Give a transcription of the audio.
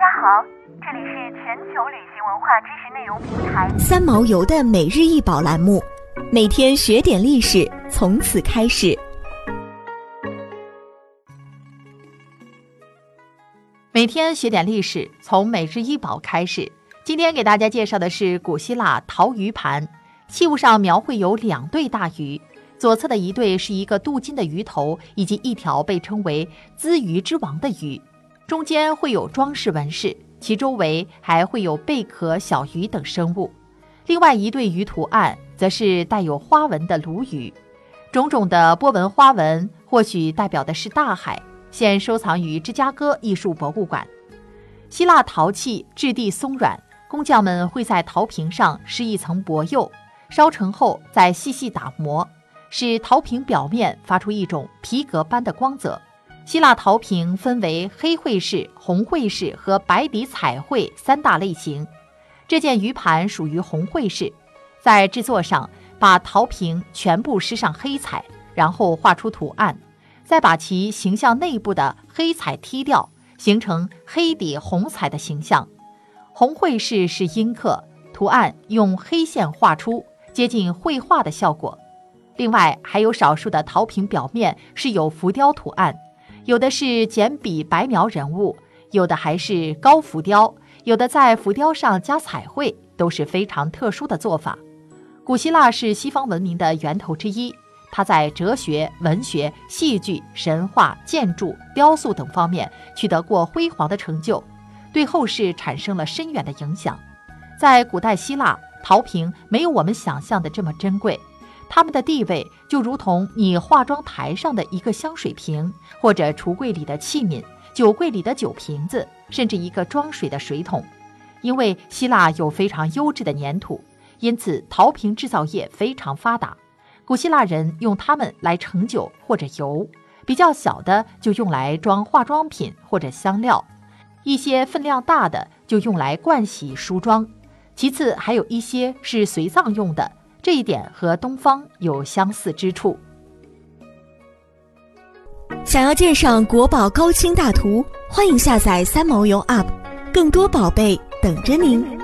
大家好，这里是全球旅行文化知识内容平台三毛游的每日一宝栏目，每天学点历史，从此开始。每天学点历史，从每日一宝开始。今天给大家介绍的是古希腊陶鱼盘，器物上描绘有两对大鱼，左侧的一对是一个镀金的鱼头，以及一条被称为“资鱼之王”的鱼。中间会有装饰纹饰，其周围还会有贝壳、小鱼等生物。另外一对鱼图案则是带有花纹的鲈鱼，种种的波纹花纹或许代表的是大海。现收藏于芝加哥艺术博物馆。希腊陶器质地松软，工匠们会在陶瓶上施一层薄釉，烧成后再细细打磨，使陶瓶表面发出一种皮革般的光泽。希腊陶瓶分为黑绘式、红绘式和白底彩绘三大类型。这件鱼盘属于红绘式，在制作上把陶瓶全部施上黑彩，然后画出图案，再把其形象内部的黑彩剔掉，形成黑底红彩的形象。红绘式是阴刻，图案用黑线画出，接近绘画的效果。另外还有少数的陶瓶表面是有浮雕图案。有的是简笔白描人物，有的还是高浮雕，有的在浮雕上加彩绘，都是非常特殊的做法。古希腊是西方文明的源头之一，它在哲学、文学、戏剧、神话、建筑、雕塑等方面取得过辉煌的成就，对后世产生了深远的影响。在古代希腊，陶瓶没有我们想象的这么珍贵。他们的地位就如同你化妆台上的一个香水瓶，或者橱柜里的器皿、酒柜里的酒瓶子，甚至一个装水的水桶。因为希腊有非常优质的粘土，因此陶瓶制造业非常发达。古希腊人用它们来盛酒或者油，比较小的就用来装化妆品或者香料，一些分量大的就用来盥洗梳妆。其次还有一些是随葬用的。这一点和东方有相似之处。想要鉴赏国宝高清大图，欢迎下载三毛游 App，更多宝贝等着您。